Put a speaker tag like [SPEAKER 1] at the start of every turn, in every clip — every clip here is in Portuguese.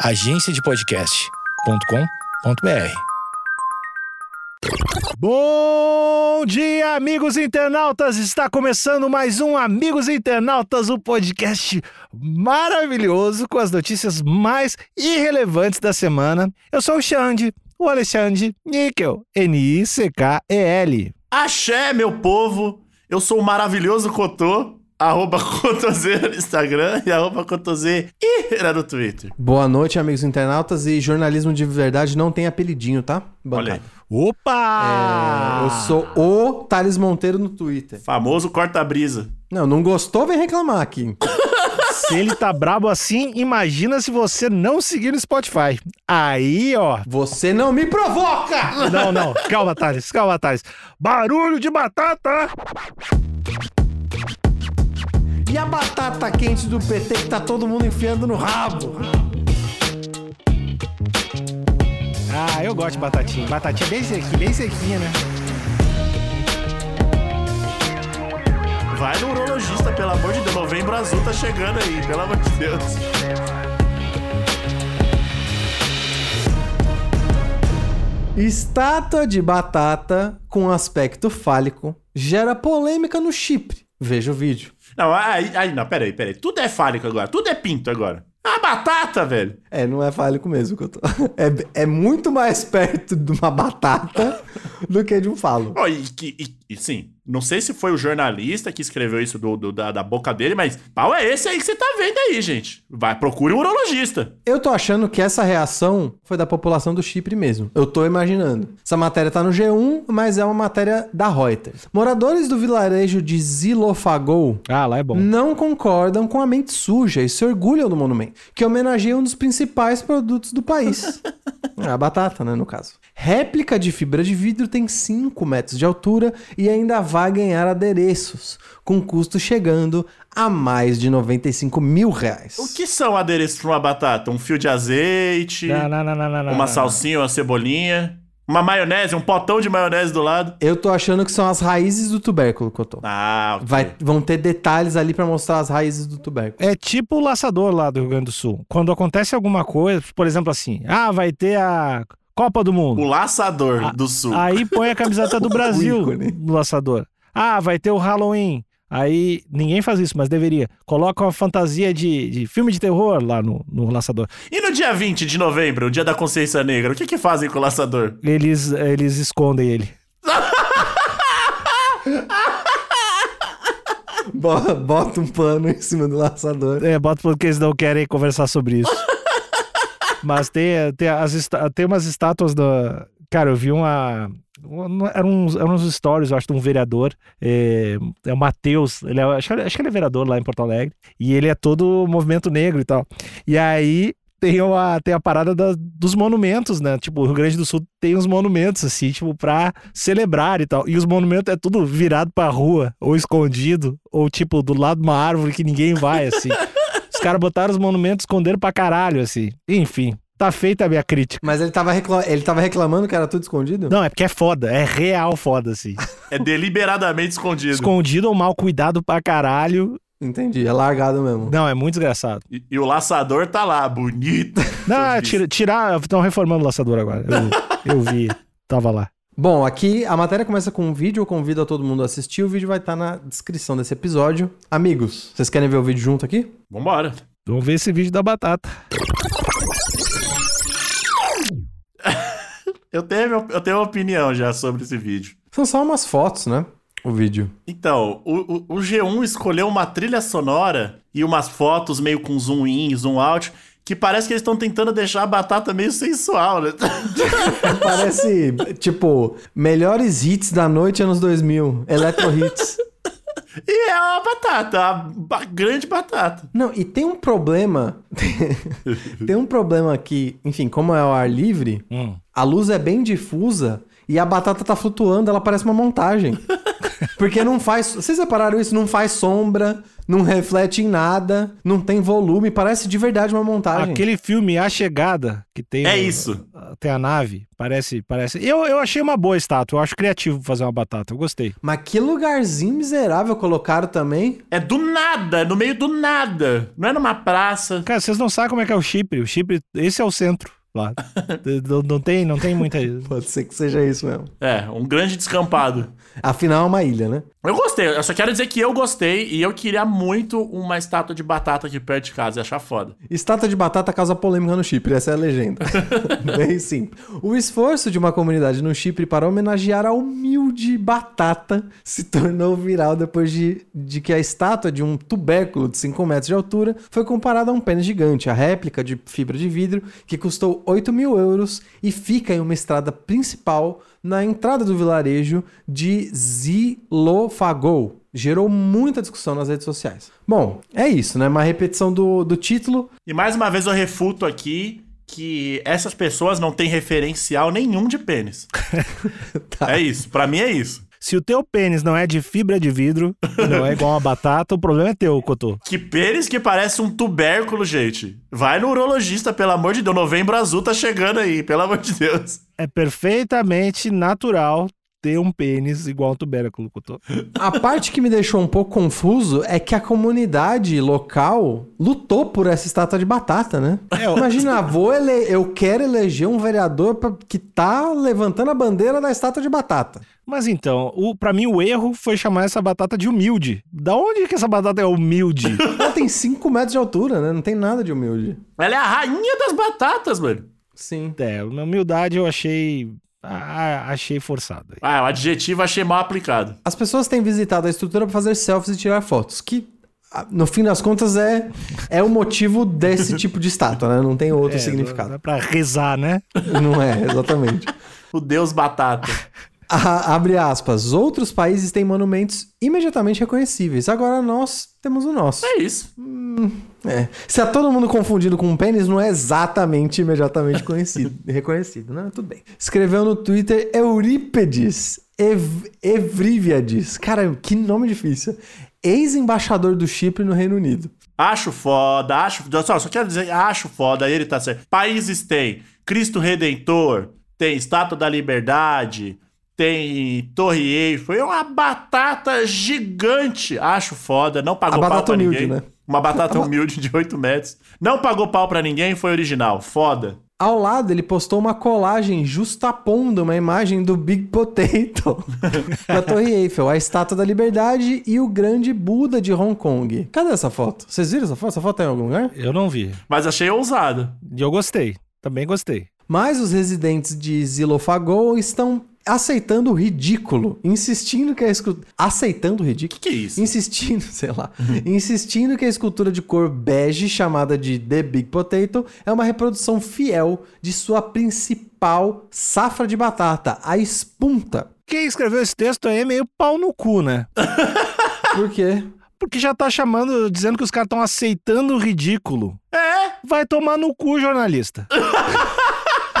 [SPEAKER 1] agenciadepodcast.com.br.
[SPEAKER 2] Bom dia, amigos internautas! Está começando mais um Amigos Internautas, o um podcast maravilhoso com as notícias mais irrelevantes da semana. Eu sou o Xande, o Alexandre Níquel, N-I-C-K-E-L.
[SPEAKER 3] Axé, meu povo! Eu sou o maravilhoso Cotô, arroba Cotoseira no Instagram e arroba Cotoseira no Twitter.
[SPEAKER 4] Boa noite, amigos internautas. E jornalismo de verdade não tem apelidinho, tá?
[SPEAKER 3] Olha aí.
[SPEAKER 2] Opa!
[SPEAKER 4] É, eu sou o Thales Monteiro no Twitter.
[SPEAKER 3] Famoso corta-brisa.
[SPEAKER 4] Não, não gostou, vem reclamar aqui.
[SPEAKER 2] se ele tá brabo assim, imagina se você não seguir no Spotify. Aí, ó.
[SPEAKER 4] Você não me provoca!
[SPEAKER 2] Não, não. Calma, Thales. Calma, Thales. Barulho de batata!
[SPEAKER 4] E a batata quente do PT que tá todo mundo enfiando no rabo?
[SPEAKER 2] Ah, eu gosto de batatinha. Batatinha bem sequinha, bem sequinha, né?
[SPEAKER 3] Vai no urologista, pelo amor de Deus. Novembro azul tá chegando aí, pelo amor de Deus.
[SPEAKER 4] Estátua de batata com aspecto fálico gera polêmica no Chipre. Veja o vídeo.
[SPEAKER 3] Não, aí, aí não, peraí, peraí. Tudo é fálico agora, tudo é pinto agora. A batata, velho.
[SPEAKER 4] É, não é fálico mesmo que eu tô. É, é muito mais perto de uma batata do que de um falo.
[SPEAKER 3] Oh, e, e, e, sim, não sei se foi o jornalista que escreveu isso do, do da, da, boca dele, mas pau é esse aí que você tá vendo aí, gente. Vai, procure um urologista.
[SPEAKER 4] Eu tô achando que essa reação foi da população do Chipre mesmo. Eu tô imaginando. Essa matéria tá no G1, mas é uma matéria da Reuters. Moradores do vilarejo de Zilofagou
[SPEAKER 2] ah, lá é bom.
[SPEAKER 4] não concordam com a mente suja e se orgulham do monumento, que homenageia um dos principais produtos do país. a batata, né, no caso. Réplica de fibra de vidro tem 5 metros de altura e ainda vai ganhar adereços, com custo chegando a mais de 95 mil reais.
[SPEAKER 3] O que são adereços para uma batata? Um fio de azeite?
[SPEAKER 2] Não, não, não, não, não,
[SPEAKER 3] uma salsinha, uma cebolinha? Uma maionese, um potão de maionese do lado.
[SPEAKER 4] Eu tô achando que são as raízes do tubérculo que eu tô.
[SPEAKER 3] Ah, ok.
[SPEAKER 4] Vai, vão ter detalhes ali para mostrar as raízes do tubérculo.
[SPEAKER 2] É tipo o laçador lá do Rio Grande do Sul. Quando acontece alguma coisa, por exemplo assim, ah, vai ter a Copa do Mundo.
[SPEAKER 3] O laçador a, do Sul.
[SPEAKER 2] Aí põe a camiseta do Brasil no laçador. Ah, vai ter o Halloween. Aí ninguém faz isso, mas deveria. Coloca uma fantasia de, de filme de terror lá no, no laçador.
[SPEAKER 3] E no dia 20 de novembro, o dia da consciência negra, o que que fazem com o laçador?
[SPEAKER 2] Eles, eles escondem ele.
[SPEAKER 4] bota um pano em cima do laçador.
[SPEAKER 2] É, bota porque eles não querem conversar sobre isso. Mas tem, tem, as, tem umas estátuas da. Cara, eu vi uma. Eram uns, eram uns stories, eu acho, de um vereador. É, é o Matheus. Ele é, acho, acho que ele é vereador lá em Porto Alegre. E ele é todo movimento negro e tal. E aí tem a, tem a parada da, dos monumentos, né? Tipo, o Rio Grande do Sul tem uns monumentos, assim, tipo, pra celebrar e tal. E os monumentos é tudo virado pra rua, ou escondido, ou tipo, do lado de uma árvore que ninguém vai, assim. Os caras botaram os monumentos, esconderam pra caralho, assim. Enfim. Tá feita a minha crítica.
[SPEAKER 4] Mas ele tava, recla... ele tava reclamando que era tudo escondido?
[SPEAKER 2] Não, é porque é foda. É real foda, assim.
[SPEAKER 3] é deliberadamente escondido.
[SPEAKER 2] Escondido ou mal cuidado pra caralho.
[SPEAKER 4] Entendi, é largado mesmo.
[SPEAKER 2] Não, é muito desgraçado.
[SPEAKER 3] E, e o laçador tá lá, bonito.
[SPEAKER 2] Não, tira, tirar. Estão reformando o laçador agora. Eu, eu vi, tava lá.
[SPEAKER 4] Bom, aqui a matéria começa com um vídeo, eu convido a todo mundo a assistir, o vídeo vai estar tá na descrição desse episódio. Amigos, vocês querem ver o vídeo junto aqui?
[SPEAKER 3] Vambora.
[SPEAKER 2] Vamos ver esse vídeo da batata.
[SPEAKER 3] eu, tenho, eu tenho uma opinião já sobre esse vídeo.
[SPEAKER 4] São só umas fotos, né? O vídeo.
[SPEAKER 3] Então, o, o, o G1 escolheu uma trilha sonora e umas fotos meio com zoom in, zoom out, que parece que eles estão tentando deixar a batata meio sensual, né?
[SPEAKER 4] parece, tipo, melhores hits da noite anos 2000, electro hits.
[SPEAKER 3] E é uma batata, uma grande batata.
[SPEAKER 4] Não, e tem um problema. tem um problema aqui, enfim, como é o ar livre, hum. a luz é bem difusa e a batata tá flutuando, ela parece uma montagem. Porque não faz. Vocês repararam isso? Não faz sombra, não reflete em nada, não tem volume, parece de verdade uma montagem.
[SPEAKER 2] Aquele filme A Chegada, que tem.
[SPEAKER 3] É isso.
[SPEAKER 2] tem a nave, parece, parece. Eu, eu achei uma boa estátua, eu acho criativo fazer uma batata, eu gostei.
[SPEAKER 4] Mas que lugarzinho miserável colocaram também.
[SPEAKER 3] É do nada, no meio do nada. Não é numa praça.
[SPEAKER 2] Cara, vocês não sabem como é que é o Chipre. O Chipre, esse é o centro lá. não, não tem, não tem muita.
[SPEAKER 4] Pode ser que seja isso mesmo.
[SPEAKER 3] É, um grande descampado.
[SPEAKER 4] Afinal, é uma ilha, né?
[SPEAKER 3] Eu gostei, eu só quero dizer que eu gostei e eu queria muito uma estátua de batata aqui perto de casa, ia achar foda.
[SPEAKER 4] Estátua de batata causa polêmica no Chipre, essa é a legenda. Bem simples. O esforço de uma comunidade no Chipre para homenagear a humilde batata se tornou viral depois de, de que a estátua de um tubérculo de 5 metros de altura foi comparada a um pênis gigante, a réplica de fibra de vidro, que custou 8 mil euros e fica em uma estrada principal na entrada do vilarejo de Zilofagou. Gerou muita discussão nas redes sociais. Bom, é isso, né? Uma repetição do, do título.
[SPEAKER 3] E mais uma vez eu refuto aqui que essas pessoas não têm referencial nenhum de pênis.
[SPEAKER 4] Tá.
[SPEAKER 3] É isso, pra mim é isso.
[SPEAKER 2] Se o teu pênis não é de fibra de vidro, não é igual uma batata, o problema é teu, Cotô.
[SPEAKER 3] Que pênis que parece um tubérculo, gente. Vai no urologista, pelo amor de Deus. Novembro azul tá chegando aí, pelo amor de Deus.
[SPEAKER 2] É perfeitamente natural ter um pênis igual um tubérculo, Cotô.
[SPEAKER 4] A parte que me deixou um pouco confuso é que a comunidade local lutou por essa estátua de batata, né?
[SPEAKER 2] É, ó.
[SPEAKER 4] Imagina, vou ele... eu quero eleger um vereador pra- que tá levantando a bandeira da estátua de batata.
[SPEAKER 2] Mas então, o, pra mim o erro foi chamar essa batata de humilde. Da onde que essa batata é humilde?
[SPEAKER 4] Ela tem 5 metros de altura, né? Não tem nada de humilde.
[SPEAKER 3] Ela é a rainha das batatas, mano.
[SPEAKER 4] Sim.
[SPEAKER 2] é, na humildade eu achei. Ah, achei forçado.
[SPEAKER 3] Ah, o adjetivo achei mal aplicado.
[SPEAKER 4] As pessoas têm visitado a estrutura para fazer selfies e tirar fotos, que ah, no fim das contas é, é o motivo desse tipo de estátua, né? Não tem outro
[SPEAKER 2] É,
[SPEAKER 4] significado.
[SPEAKER 2] Dá pra rezar, né?
[SPEAKER 4] Não é, exatamente.
[SPEAKER 3] O deus batata.
[SPEAKER 4] Ah, abre aspas. Outros países têm monumentos imediatamente reconhecíveis. Agora nós temos o nosso.
[SPEAKER 3] É isso.
[SPEAKER 4] É. Se tá todo mundo confundindo com um pênis, não é exatamente imediatamente conhecido, reconhecido, né? Tudo bem. Escreveu no Twitter Eurípedes Ev Evríviades. Cara, que nome difícil. Ex-embaixador do Chipre no Reino Unido.
[SPEAKER 3] Acho foda, acho. Só, só quero dizer, acho foda, ele tá certo. Países tem Cristo Redentor, tem Estátua da Liberdade, tem Torre Eiffel. É uma batata gigante. Acho foda. Não pagou
[SPEAKER 4] A
[SPEAKER 3] pau pra
[SPEAKER 4] humilde,
[SPEAKER 3] ninguém.
[SPEAKER 4] né?
[SPEAKER 3] Uma batata humilde de 8 metros. Não pagou pau pra ninguém, foi original. Foda.
[SPEAKER 4] Ao lado, ele postou uma colagem justapondo uma imagem do Big Potato da Torre Eiffel, a Estátua da Liberdade e o Grande Buda de Hong Kong. Cadê essa foto? Vocês viram essa foto? Essa foto tá em algum lugar?
[SPEAKER 2] Eu não vi.
[SPEAKER 3] Mas achei ousado.
[SPEAKER 2] E eu gostei. Também gostei.
[SPEAKER 4] Mas os residentes de Zilofagou estão aceitando o ridículo, insistindo que a escultura... Aceitando o ridículo?
[SPEAKER 3] Que que é isso?
[SPEAKER 4] Insistindo, sei lá. insistindo que a escultura de cor bege, chamada de The Big Potato, é uma reprodução fiel de sua principal safra de batata, a espunta.
[SPEAKER 2] Quem escreveu esse texto aí é meio pau no cu, né?
[SPEAKER 4] Por quê?
[SPEAKER 2] Porque já tá chamando, dizendo que os caras estão aceitando o ridículo.
[SPEAKER 3] É,
[SPEAKER 2] Vai tomar no cu, jornalista.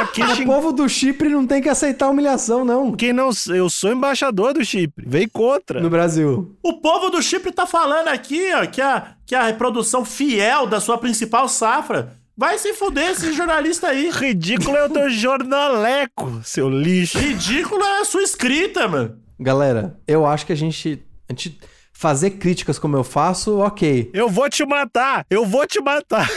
[SPEAKER 4] O
[SPEAKER 2] xing-
[SPEAKER 4] povo do Chipre não tem que aceitar humilhação, não.
[SPEAKER 2] Quem não. Eu sou embaixador do Chipre. Vem contra.
[SPEAKER 4] No Brasil.
[SPEAKER 3] o povo do Chipre tá falando aqui, ó, que a, que a reprodução fiel da sua principal safra. Vai se fuder esse jornalista aí.
[SPEAKER 2] Ridículo é o teu jornaleco, seu lixo.
[SPEAKER 3] Ridículo é a sua escrita, mano.
[SPEAKER 4] Galera, eu acho que a gente, a gente fazer críticas como eu faço, ok.
[SPEAKER 2] Eu vou te matar! Eu vou te matar!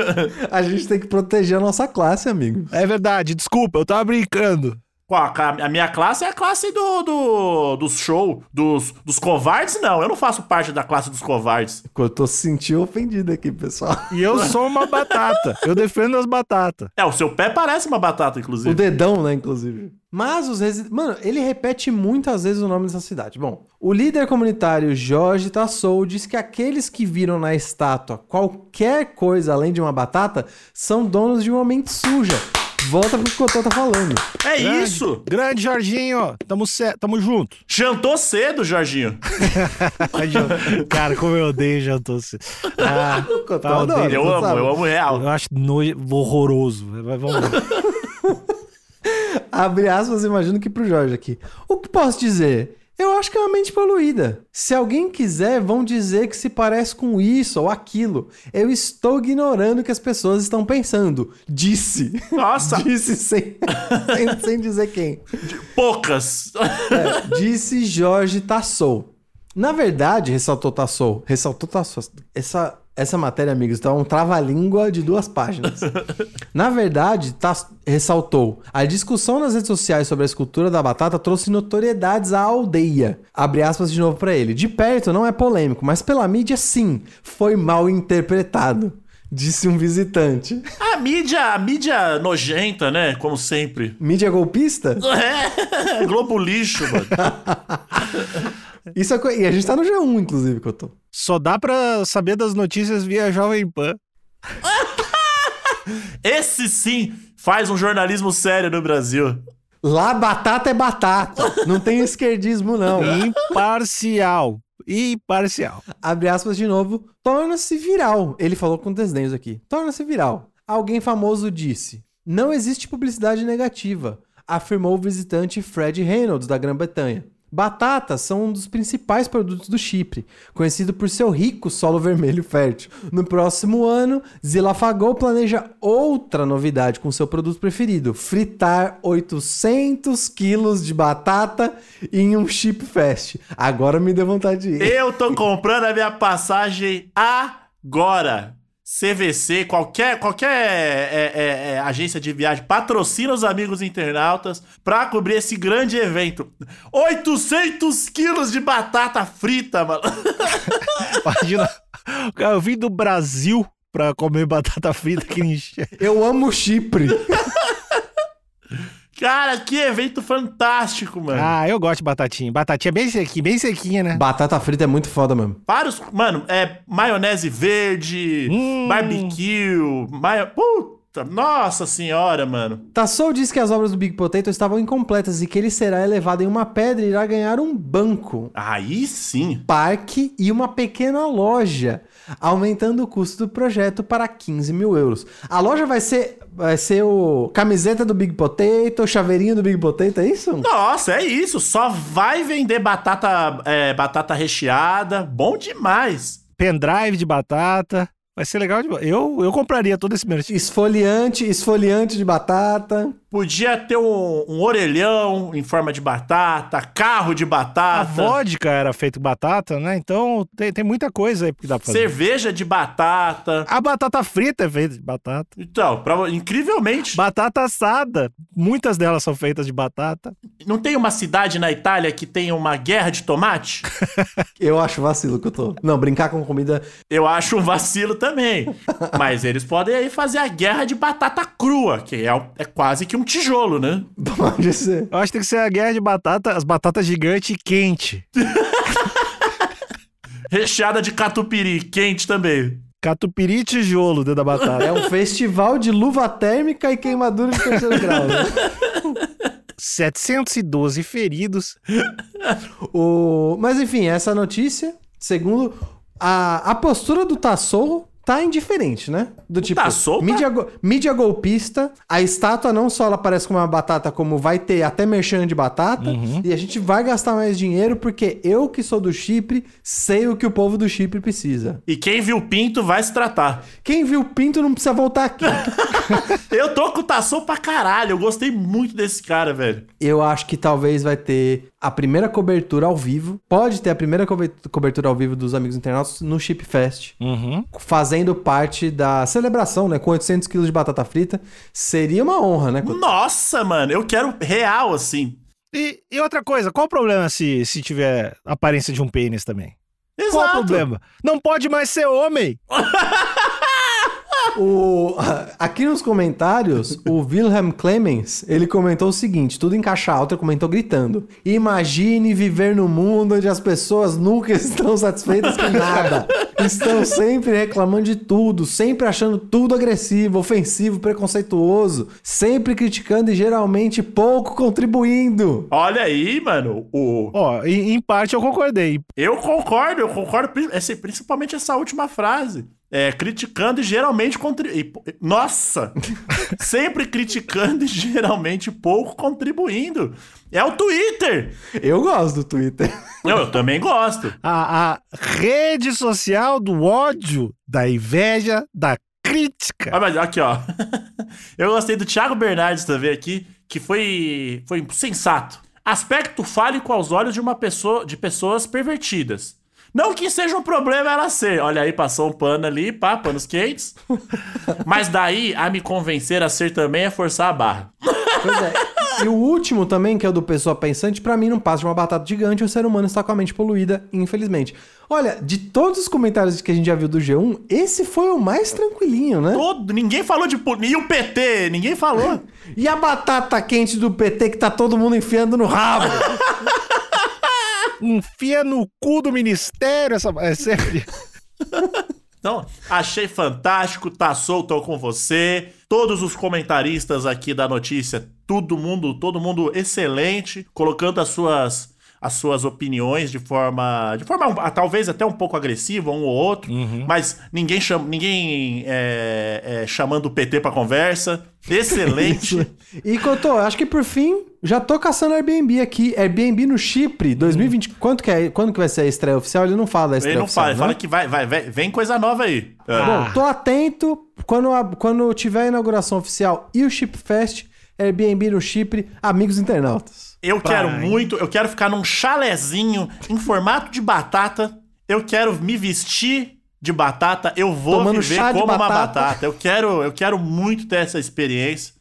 [SPEAKER 4] A gente tem que proteger a nossa classe, amigo.
[SPEAKER 2] É verdade, desculpa, eu tava brincando.
[SPEAKER 3] Qual, a, a minha classe é a classe do, do, dos show, dos, dos covardes, não. Eu não faço parte da classe dos covardes.
[SPEAKER 4] Eu tô se sentindo ofendido aqui, pessoal.
[SPEAKER 2] E eu sou uma batata. Eu defendo as batatas.
[SPEAKER 3] É, o seu pé parece uma batata,
[SPEAKER 4] O
[SPEAKER 3] inclusive.
[SPEAKER 4] dedão, né, inclusive. Mas os residentes. Mano, ele repete muitas vezes o nome dessa cidade. Bom, o líder comunitário Jorge Tassou diz que aqueles que viram na estátua qualquer coisa além de uma batata são donos de uma mente suja. Volta pro que o Cotô tá falando.
[SPEAKER 3] É
[SPEAKER 2] Grande-
[SPEAKER 3] isso!
[SPEAKER 2] Grande Jorginho, tamo, ce- tamo junto.
[SPEAKER 3] Jantou cedo, Jorginho.
[SPEAKER 2] Cara, como eu odeio jantou cedo. Ah,
[SPEAKER 4] Cotô
[SPEAKER 2] tá.
[SPEAKER 3] Eu amo,
[SPEAKER 4] sabe.
[SPEAKER 3] eu amo real.
[SPEAKER 2] Eu acho nojo, horroroso. Mas vamos lá.
[SPEAKER 4] Abre aspas, imagino que pro Jorge aqui. O que posso dizer? Eu acho que é uma mente poluída. Se alguém quiser, vão dizer que se parece com isso ou aquilo. Eu estou ignorando o que as pessoas estão pensando. Disse.
[SPEAKER 3] Nossa,
[SPEAKER 4] Disse sem, sem, sem dizer quem.
[SPEAKER 3] poucas.
[SPEAKER 4] É, disse Jorge Tassou. Na verdade, ressaltou Tassou. Ressaltou Tassou. Essa, essa matéria, amigos, tá um trava-língua de duas páginas. Na verdade, Tass- ressaltou. A discussão nas redes sociais sobre a escultura da batata trouxe notoriedades à aldeia. Abre aspas de novo pra ele. De perto não é polêmico, mas pela mídia sim. Foi mal interpretado. Disse um visitante.
[SPEAKER 3] A mídia, a mídia nojenta, né? Como sempre.
[SPEAKER 4] Mídia golpista?
[SPEAKER 3] É, Globo lixo, mano.
[SPEAKER 4] Isso é E a gente tá no G1, inclusive, que eu tô.
[SPEAKER 2] Só dá pra saber das notícias via Jovem Pan.
[SPEAKER 3] Esse sim faz um jornalismo sério no Brasil.
[SPEAKER 4] Lá batata é batata. Não tem esquerdismo, não.
[SPEAKER 2] Imparcial. Imparcial.
[SPEAKER 4] Abre aspas de novo. Torna-se viral. Ele falou com desdenhos aqui. Torna-se viral. Alguém famoso disse: Não existe publicidade negativa, afirmou o visitante Fred Reynolds, da Grã-Bretanha. Batatas são um dos principais produtos do Chipre, conhecido por seu rico solo vermelho fértil. No próximo ano, Zilafagou planeja outra novidade com seu produto preferido: fritar 800 quilos de batata em um Chip Fest. Agora me deu vontade de ir.
[SPEAKER 3] Eu tô comprando a minha passagem agora. CVC, qualquer, qualquer é, é, é, agência de viagem, patrocina os amigos internautas pra cobrir esse grande evento. 800 quilos de batata frita, mano.
[SPEAKER 2] Imagina. Eu vim do Brasil pra comer batata frita aqui em Che-
[SPEAKER 4] Eu amo Chipre.
[SPEAKER 3] Cara, que evento fantástico, mano.
[SPEAKER 2] Ah, eu gosto de batatinha. Batatinha bem sequinha, bem sequinha, né?
[SPEAKER 4] Batata frita é muito foda mesmo.
[SPEAKER 3] Vários. Mano, é maionese verde,
[SPEAKER 2] Hum.
[SPEAKER 3] barbecue, maio... Puta, nossa senhora, mano.
[SPEAKER 4] Tassou disse que as obras do Big Potato estavam incompletas e que ele será elevado em uma pedra e irá ganhar um banco,
[SPEAKER 3] Aí sim.
[SPEAKER 4] parque e uma pequena loja, aumentando o custo do projeto para 15 mil euros. A loja vai ser, vai ser o camiseta do Big Potato, chaveirinho do Big Potato, é isso?
[SPEAKER 3] Nossa, é isso. Só vai vender batata, é, batata recheada. Bom demais.
[SPEAKER 2] Pendrive de batata. Vai ser legal de Eu, eu compraria todo esse merchan.
[SPEAKER 4] Esfoliante, esfoliante de batata.
[SPEAKER 3] Podia ter um, um orelhão em forma de batata, carro de
[SPEAKER 2] A
[SPEAKER 3] batata,
[SPEAKER 2] vodka era feita com batata, né? Então tem, tem muita coisa aí que dá pra fazer.
[SPEAKER 3] cerveja de batata.
[SPEAKER 2] A batata frita é feita de batata.
[SPEAKER 3] Então, pra- incrivelmente,
[SPEAKER 2] Batata assada. Muitas delas são feitas de batata.
[SPEAKER 3] não tem uma cidade na Itália que tem uma guerra de tomate?
[SPEAKER 4] Eu acho vacilo que eu tô. Não, brincar com comida
[SPEAKER 3] Eu acho um vacilo também. Mas eles podem aí fazer a guerra de batata crua, que é, é quase que um tijolo, né?
[SPEAKER 4] pode ser.
[SPEAKER 2] Eu acho que tem que ser a guerra de batata, as batatas gigantes e quente.
[SPEAKER 3] Recheada de catupiry, quente também.
[SPEAKER 2] Catupiry e tijolo dentro da batata.
[SPEAKER 4] É um festival de luva térmica e queimadura de terceiro grau. né?
[SPEAKER 2] 712 feridos.
[SPEAKER 4] O... Mas enfim, essa notícia, segundo a, a postura do Tassou, tá indiferente, né? Do tipo,
[SPEAKER 3] tá-
[SPEAKER 4] mídia, go- mídia golpista, a estátua não só ela parece com uma batata, como vai ter até merchan de batata, e a gente vai gastar mais dinheiro porque eu que sou do Chipre sei o que o povo do Chipre precisa.
[SPEAKER 3] E quem viu pinto vai se tratar.
[SPEAKER 4] Quem viu pinto não precisa voltar aqui.
[SPEAKER 3] Eu tô com o Tassou pra caralho. Eu gostei muito desse cara, velho.
[SPEAKER 4] Eu acho que talvez vai ter a primeira cobertura ao vivo. Pode ter a primeira cobe- cobertura ao vivo dos amigos internautas no Chip Fest.
[SPEAKER 2] Uhum.
[SPEAKER 4] Fazendo parte da celebração, né? Com 800 quilos de batata frita. Seria uma honra, né?
[SPEAKER 3] Nossa, mano, eu quero real, assim.
[SPEAKER 2] E, e outra coisa, qual o problema se, se tiver aparência de um pênis também? Qual o
[SPEAKER 3] Exato.
[SPEAKER 2] problema? Não pode mais ser homem.
[SPEAKER 4] O, aqui nos comentários, o Wilhelm Clemens, ele comentou o seguinte, tudo em caixa alta, comentou gritando. Imagine viver num mundo onde as pessoas nunca estão satisfeitas com nada. Estão sempre reclamando de tudo, sempre achando tudo agressivo, ofensivo, preconceituoso, sempre criticando e geralmente pouco contribuindo.
[SPEAKER 3] Olha aí, mano, o...
[SPEAKER 2] Ó, em, em parte eu concordei.
[SPEAKER 3] Eu concordo, eu concordo, esse- principalmente essa última frase. É, criticando e geralmente contribuindo. Nossa! sempre criticando e geralmente pouco contribuindo. É o Twitter!
[SPEAKER 4] Eu gosto do Twitter.
[SPEAKER 3] Eu, eu também gosto.
[SPEAKER 2] A, a rede social do ódio, da inveja, da crítica.
[SPEAKER 3] Ah, mas aqui, ó. Eu gostei do Thiago Bernardes também aqui, que foi, foi sensato. Aspecto fálico aos olhos de uma pessoa, de pessoas pervertidas. Não que seja um problema ela ser. Olha aí, passou um pano ali, pá, panos quentes. Mas daí a me convencer a ser também é forçar a barra.
[SPEAKER 4] Pois é. E o último também, que é o do Pessoa Pensante, pra mim não passa de uma batata gigante, o ser humano está com a mente poluída, infelizmente. Olha, de todos os comentários que a gente já viu do G1, esse foi o mais tranquilinho, né?
[SPEAKER 3] Todo, ninguém falou de. E o PT? Ninguém falou.
[SPEAKER 4] E a batata quente do PT que tá todo mundo enfiando no rabo?
[SPEAKER 2] Enfia no cu do ministério essa. É sempre.
[SPEAKER 3] Então, achei fantástico, tá solto com você. Todos os comentaristas aqui da notícia, todo mundo, todo mundo excelente, colocando as suas as suas opiniões de forma de forma ah, talvez até um pouco agressiva um ou outro, mas ninguém chama, ninguém é, é, chamando o PT pra conversa. Excelente.
[SPEAKER 4] E Cotô, acho que por fim, já tô caçando Airbnb aqui. Airbnb no Chipre, 2020. Quanto que é, quando que vai ser a estreia oficial? Ele não fala da estreia
[SPEAKER 3] Ele não
[SPEAKER 4] oficial,
[SPEAKER 3] fala, ele
[SPEAKER 4] né?
[SPEAKER 3] fala que vai, vai, vai- vem coisa nova aí. É.
[SPEAKER 4] Bom, tô atento. Quando, a- quando tiver a inauguração oficial e o Chip Fest, Airbnb no Chipre, amigos internautas.
[SPEAKER 3] Eu quero
[SPEAKER 2] Pai.
[SPEAKER 3] muito, eu quero ficar num chalezinho em formato de batata. Eu quero me vestir de batata. Eu vou
[SPEAKER 4] Tomando
[SPEAKER 3] viver como uma
[SPEAKER 4] batata.
[SPEAKER 3] batata. Eu quero, eu quero muito ter essa experiência.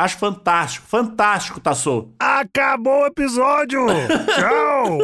[SPEAKER 3] Acho fantástico, fantástico, Tassou.
[SPEAKER 2] Acabou o episódio! Tchau!